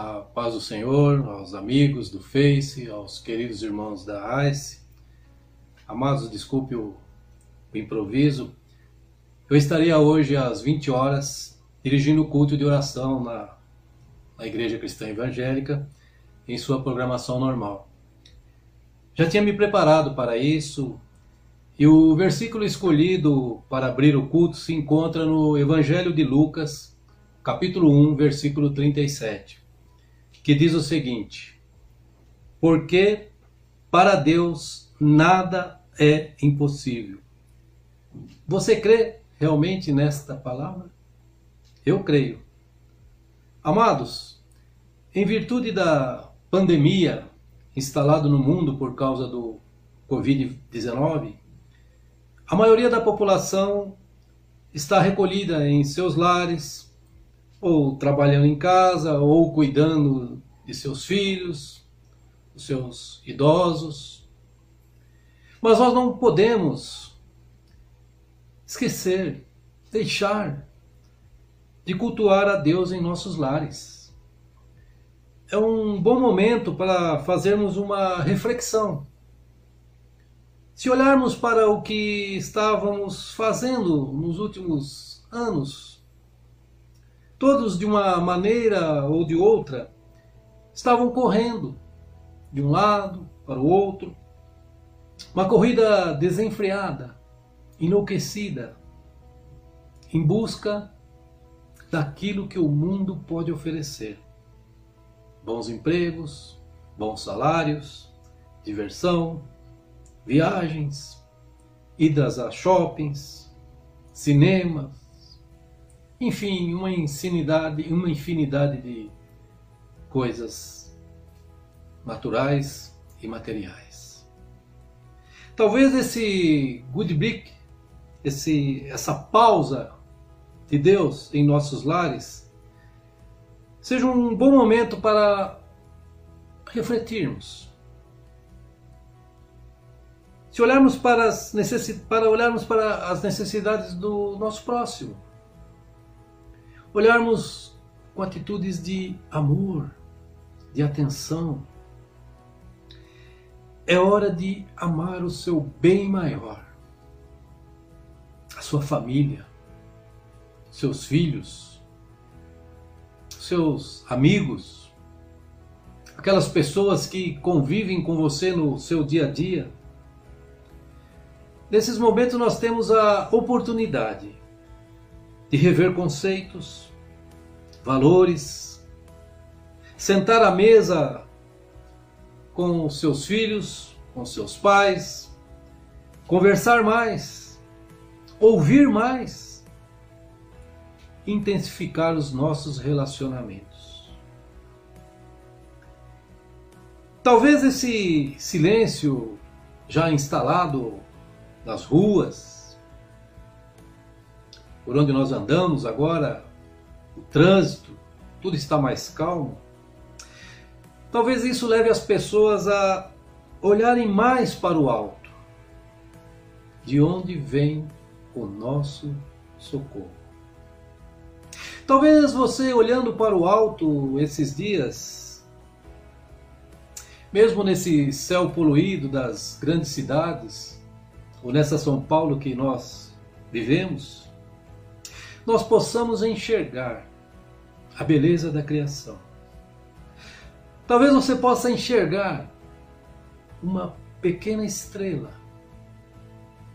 A paz do Senhor, aos amigos do Face, aos queridos irmãos da ICE. Amados, desculpe o, o improviso. Eu estaria hoje às 20 horas dirigindo o culto de oração na, na Igreja Cristã Evangélica em sua programação normal. Já tinha me preparado para isso, e o versículo escolhido para abrir o culto se encontra no Evangelho de Lucas, capítulo 1, versículo 37, que diz o seguinte: Porque para Deus nada é impossível. Você crê realmente nesta palavra? Eu creio. Amados, em virtude da pandemia instalada no mundo por causa do Covid-19, a maioria da população está recolhida em seus lares, ou trabalhando em casa, ou cuidando de seus filhos, dos seus idosos. Mas nós não podemos esquecer, deixar de cultuar a Deus em nossos lares. É um bom momento para fazermos uma reflexão se olharmos para o que estávamos fazendo nos últimos anos, todos de uma maneira ou de outra estavam correndo de um lado para o outro, uma corrida desenfreada, enlouquecida, em busca daquilo que o mundo pode oferecer: bons empregos, bons salários, diversão, viagens, idas a shoppings, cinemas, enfim, uma infinidade, uma infinidade de coisas naturais e materiais. Talvez esse good break, esse, essa pausa de Deus em nossos lares, seja um bom momento para refletirmos se olharmos para as, necessidades, para olharmos para as necessidades do nosso próximo, olharmos com atitudes de amor, de atenção, é hora de amar o seu bem maior, a sua família, seus filhos, seus amigos, aquelas pessoas que convivem com você no seu dia a dia. Nesses momentos nós temos a oportunidade de rever conceitos, valores, sentar à mesa com seus filhos, com seus pais, conversar mais, ouvir mais, intensificar os nossos relacionamentos. Talvez esse silêncio já instalado nas ruas, por onde nós andamos agora, o trânsito, tudo está mais calmo. Talvez isso leve as pessoas a olharem mais para o alto, de onde vem o nosso socorro. Talvez você olhando para o alto esses dias, mesmo nesse céu poluído das grandes cidades, ou nessa São Paulo que nós vivemos, nós possamos enxergar a beleza da criação. Talvez você possa enxergar uma pequena estrela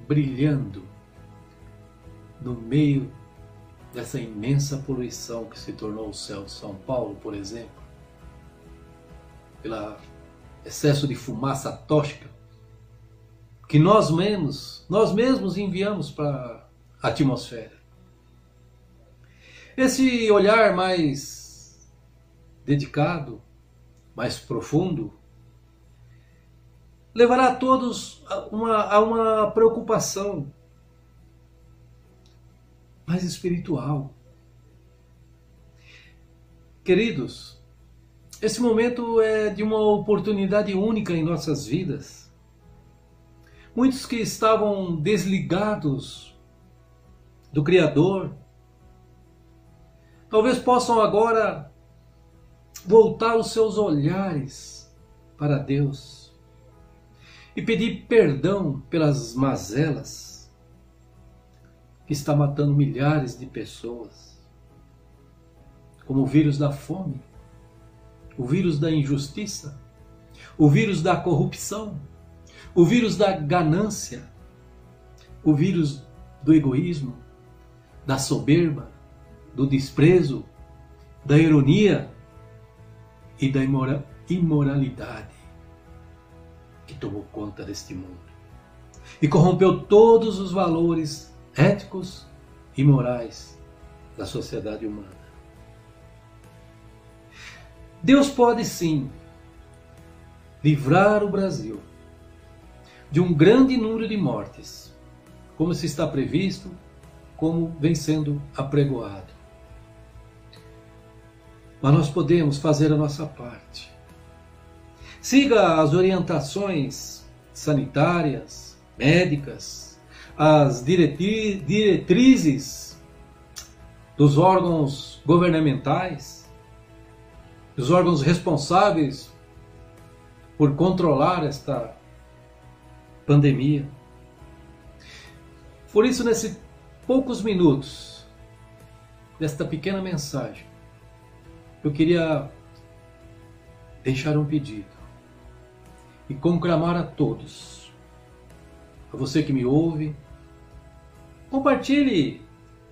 brilhando no meio dessa imensa poluição que se tornou o céu de São Paulo, por exemplo, pelo excesso de fumaça tóxica que nós mesmos, nós mesmos enviamos para a atmosfera. Esse olhar mais dedicado, mais profundo, levará a todos a uma, a uma preocupação mais espiritual. Queridos, esse momento é de uma oportunidade única em nossas vidas Muitos que estavam desligados do Criador, talvez possam agora voltar os seus olhares para Deus e pedir perdão pelas mazelas que está matando milhares de pessoas, como o vírus da fome, o vírus da injustiça, o vírus da corrupção, o vírus da ganância, o vírus do egoísmo, da soberba, do desprezo, da ironia e da imoralidade que tomou conta deste mundo e corrompeu todos os valores éticos e morais da sociedade humana. Deus pode sim livrar o Brasil de um grande número de mortes, como se está previsto, como vem sendo apregoado. Mas nós podemos fazer a nossa parte. Siga as orientações sanitárias, médicas, as diretrizes dos órgãos governamentais os órgãos responsáveis por controlar esta pandemia. Por isso, nesses poucos minutos desta pequena mensagem, eu queria deixar um pedido e conclamar a todos, a você que me ouve, compartilhe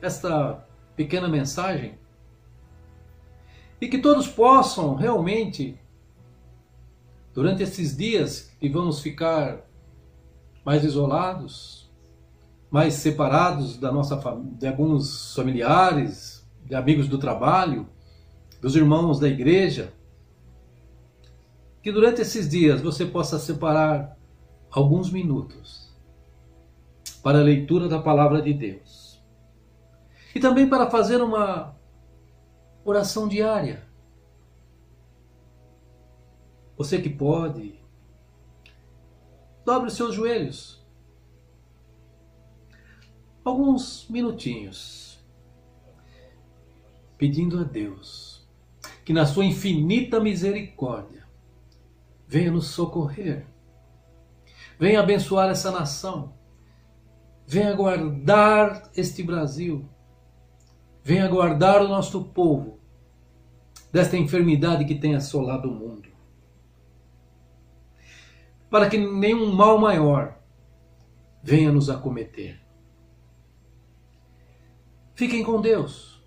esta pequena mensagem e que todos possam realmente, durante esses dias que vamos ficar mais isolados, mais separados da nossa de alguns familiares, de amigos do trabalho, dos irmãos da igreja, que durante esses dias você possa separar alguns minutos para a leitura da palavra de Deus. E também para fazer uma Oração diária. Você que pode, dobre os seus joelhos. Alguns minutinhos, pedindo a Deus que, na sua infinita misericórdia, venha nos socorrer, venha abençoar essa nação, venha guardar este Brasil Venha guardar o nosso povo desta enfermidade que tem assolado o mundo. Para que nenhum mal maior venha nos acometer. Fiquem com Deus.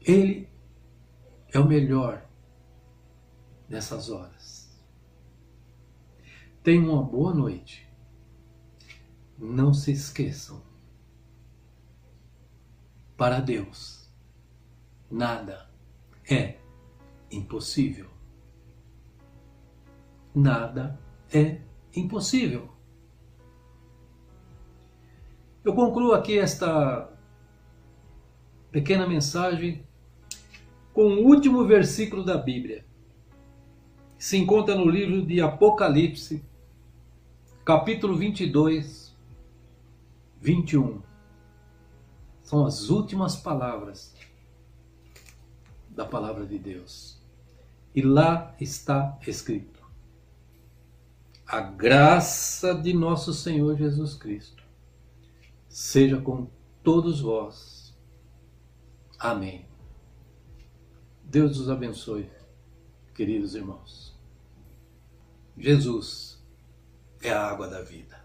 Ele é o melhor nessas horas. Tenham uma boa noite. Não se esqueçam para Deus, nada é impossível. Nada é impossível. Eu concluo aqui esta pequena mensagem com o último versículo da Bíblia. Se encontra no livro de Apocalipse, capítulo 22, 21. São as últimas palavras da palavra de Deus. E lá está escrito: A graça de nosso Senhor Jesus Cristo seja com todos vós. Amém. Deus os abençoe, queridos irmãos. Jesus é a água da vida.